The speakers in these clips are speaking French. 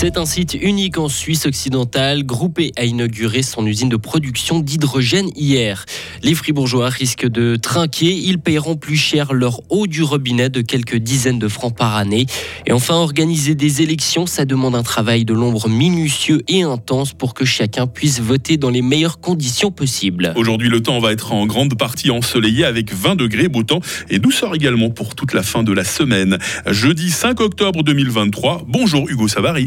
C'est un site unique en Suisse occidentale. Groupé a inauguré son usine de production d'hydrogène hier. Les fribourgeois risquent de trinquer. Ils paieront plus cher leur eau du robinet de quelques dizaines de francs par année. Et enfin, organiser des élections, ça demande un travail de l'ombre minutieux et intense pour que chacun puisse voter dans les meilleures conditions possibles. Aujourd'hui, le temps va être en grande partie ensoleillé avec 20 degrés, beau temps et douceur également pour toute la fin de la semaine. Jeudi 5 octobre 2023. Bonjour Hugo Savary.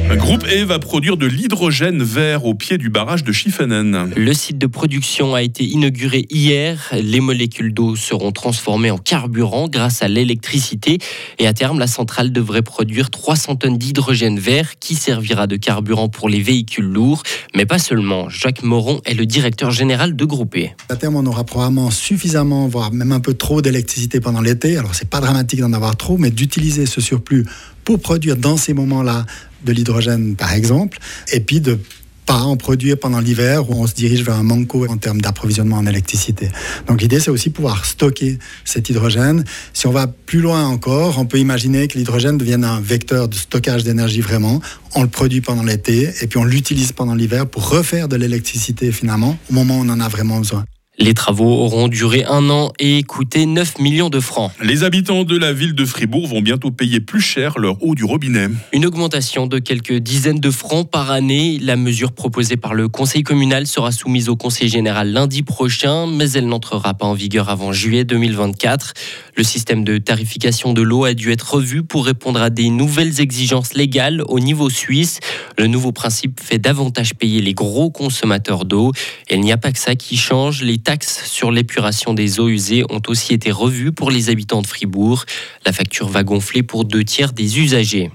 Groupe E va produire de l'hydrogène vert au pied du barrage de Schiffenen. Le site de production a été inauguré hier. Les molécules d'eau seront transformées en carburant grâce à l'électricité et à terme, la centrale devrait produire 300 tonnes d'hydrogène vert qui servira de carburant pour les véhicules lourds, mais pas seulement. Jacques Moron est le directeur général de Groupe E. À terme, on aura probablement suffisamment, voire même un peu trop d'électricité pendant l'été. Alors, c'est pas dramatique d'en avoir trop, mais d'utiliser ce surplus pour produire dans ces moments-là de l'hydrogène, par exemple, et puis de pas en produire pendant l'hiver où on se dirige vers un manco en termes d'approvisionnement en électricité. Donc l'idée, c'est aussi pouvoir stocker cet hydrogène. Si on va plus loin encore, on peut imaginer que l'hydrogène devienne un vecteur de stockage d'énergie vraiment. On le produit pendant l'été et puis on l'utilise pendant l'hiver pour refaire de l'électricité finalement au moment où on en a vraiment besoin. Les travaux auront duré un an et coûté 9 millions de francs. Les habitants de la ville de Fribourg vont bientôt payer plus cher leur eau du robinet. Une augmentation de quelques dizaines de francs par année. La mesure proposée par le conseil communal sera soumise au conseil général lundi prochain, mais elle n'entrera pas en vigueur avant juillet 2024. Le système de tarification de l'eau a dû être revu pour répondre à des nouvelles exigences légales au niveau suisse. Le nouveau principe fait davantage payer les gros consommateurs d'eau. Il n'y a pas que ça qui change. Les taxes sur l'épuration des eaux usées ont aussi été revues pour les habitants de Fribourg. La facture va gonfler pour deux tiers des usagers.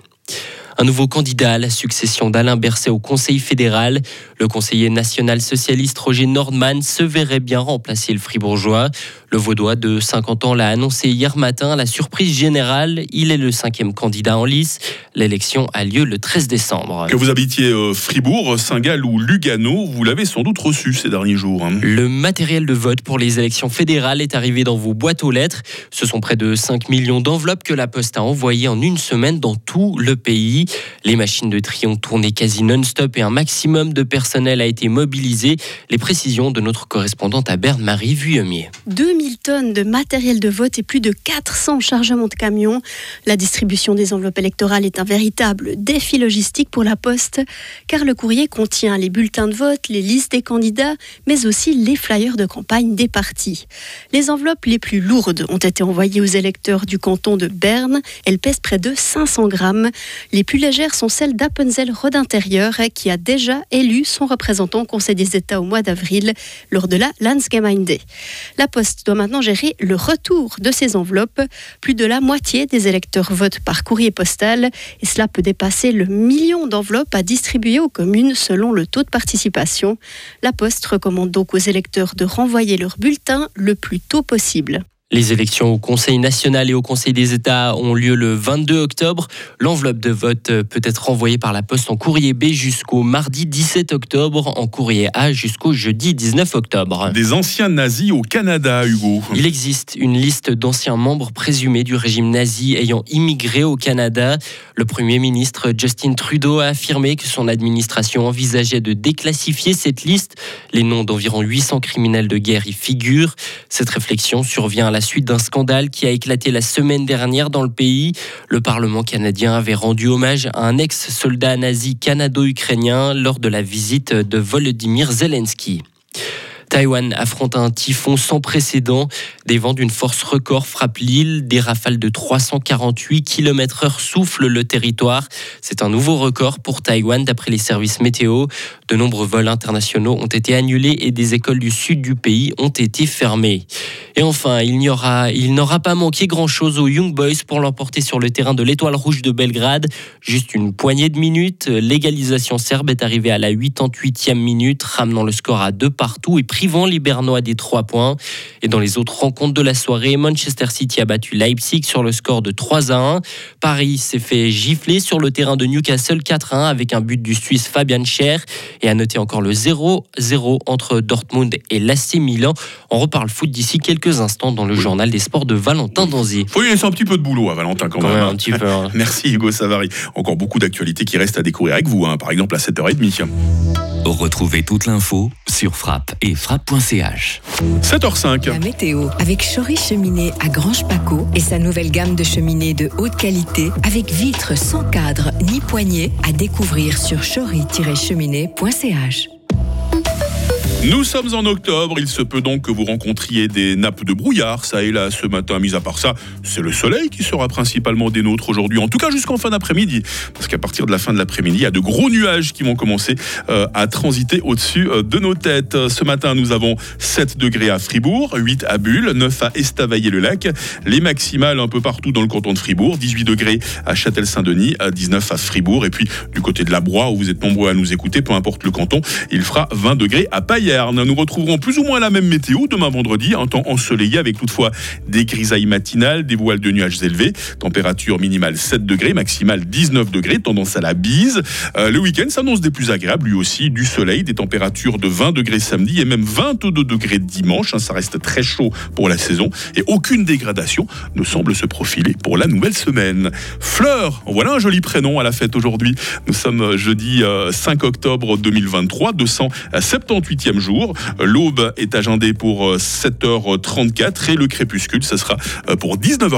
Un nouveau candidat à la succession d'Alain Berset au Conseil fédéral. Le conseiller national socialiste Roger Nordman se verrait bien remplacer le fribourgeois. Le Vaudois de 50 ans l'a annoncé hier matin à la surprise générale. Il est le cinquième candidat en lice. L'élection a lieu le 13 décembre. Que vous habitiez euh, Fribourg, Saint-Gall ou Lugano, vous l'avez sans doute reçu ces derniers jours. hein. Le matériel de vote pour les élections fédérales est arrivé dans vos boîtes aux lettres. Ce sont près de 5 millions d'enveloppes que la Poste a envoyées en une semaine dans tout le pays. Les machines de tri ont tourné quasi non-stop et un maximum de personnel a été mobilisé. Les précisions de notre correspondante à Berne, Marie Vuillemier. 2000 tonnes de matériel de vote et plus de 400 chargements de camions. La distribution des enveloppes électorales est un véritable défi logistique pour la Poste, car le courrier contient les bulletins de vote, les listes des candidats, mais aussi les flyers de campagne des partis. Les enveloppes les plus lourdes ont été envoyées aux électeurs du canton de Berne. Elles pèsent près de 500 grammes. Les plus légères sont celles d'Appenzell Rodintérieur, qui a déjà élu son représentant au Conseil des États au mois d'avril lors de la Landsgemeinde. La Poste doit maintenant gérer le retour de ces enveloppes. Plus de la moitié des électeurs votent par courrier postal et cela peut dépasser le million d'enveloppes à distribuer aux communes selon le taux de participation. La Poste recommande donc aux électeurs de renvoyer leur bulletin le plus tôt possible. Les élections au Conseil national et au Conseil des États ont lieu le 22 octobre. L'enveloppe de vote peut être renvoyée par la poste en courrier B jusqu'au mardi 17 octobre, en courrier A jusqu'au jeudi 19 octobre. Des anciens nazis au Canada, Hugo. Il existe une liste d'anciens membres présumés du régime nazi ayant immigré au Canada. Le Premier ministre Justin Trudeau a affirmé que son administration envisageait de déclassifier cette liste. Les noms d'environ 800 criminels de guerre y figurent. Cette réflexion survient à la suite d'un scandale qui a éclaté la semaine dernière dans le pays. Le Parlement canadien avait rendu hommage à un ex-soldat nazi canado-ukrainien lors de la visite de Volodymyr Zelensky. Taïwan affronte un typhon sans précédent. Des vents d'une force record frappent l'île. Des rafales de 348 km/h soufflent le territoire. C'est un nouveau record pour Taïwan d'après les services météo. De nombreux vols internationaux ont été annulés et des écoles du sud du pays ont été fermées. Et enfin, il n'y aura, il n'aura pas manqué grand-chose aux Young Boys pour l'emporter sur le terrain de l'Étoile Rouge de Belgrade. Juste une poignée de minutes. L'égalisation serbe est arrivée à la 88e minute, ramenant le score à deux partout et privant les Bernois des 3 points. Et dans les autres rencontres de la soirée, Manchester City a battu Leipzig sur le score de 3 à 1. Paris s'est fait gifler sur le terrain de Newcastle 4 à 1 avec un but du Suisse Fabian Scher. Et à noter encore le 0-0 entre Dortmund et l'AC Milan. On reparle foot d'ici quelques instants dans le journal des sports de Valentin Danzier. Faut y laisser un petit peu de boulot à Valentin quand, Quand même. même hein. un petit peu. hein. Merci Hugo Savary. Encore beaucoup d'actualités qui restent à découvrir avec vous, hein, par exemple à 7h30. Retrouvez toute l'info sur frappe et frappe.ch. 7h05. La météo avec Chory Cheminée à Grange Paco et sa nouvelle gamme de cheminées de haute qualité avec vitres sans cadre ni poignée à découvrir sur chory-cheminée.ch. Nous sommes en octobre, il se peut donc que vous rencontriez des nappes de brouillard, ça et là ce matin. Mis à part ça, c'est le soleil qui sera principalement des nôtres aujourd'hui, en tout cas jusqu'en fin d'après-midi. Parce qu'à partir de la fin de l'après-midi, il y a de gros nuages qui vont commencer euh, à transiter au-dessus euh, de nos têtes. Ce matin, nous avons 7 degrés à Fribourg, 8 à Bulle, 9 à Estavayer-le-Lac, les maximales un peu partout dans le canton de Fribourg, 18 degrés à Châtel-Saint-Denis, à 19 à Fribourg, et puis du côté de la Broye, où vous êtes nombreux à nous écouter, peu importe le canton, il fera 20 degrés à Nous retrouverons plus ou moins la même météo demain vendredi, un temps ensoleillé avec toutefois des grisailles matinales, des voiles de nuages élevés, température minimale 7 degrés, maximale 19 degrés, tendance à la bise. Euh, le week-end s'annonce des plus agréables, lui aussi, du soleil, des températures de 20 degrés samedi et même 22 degrés dimanche. hein, ça reste très chaud pour la saison et aucune dégradation ne semble se profiler pour la nouvelle semaine. Fleur, voilà un joli prénom à la fête aujourd'hui. Nous sommes euh, jeudi euh, 5 octobre 2023, 278e jour. L'aube est agendée pour euh, 7h34 et le crépuscule, ce sera euh, pour 19h.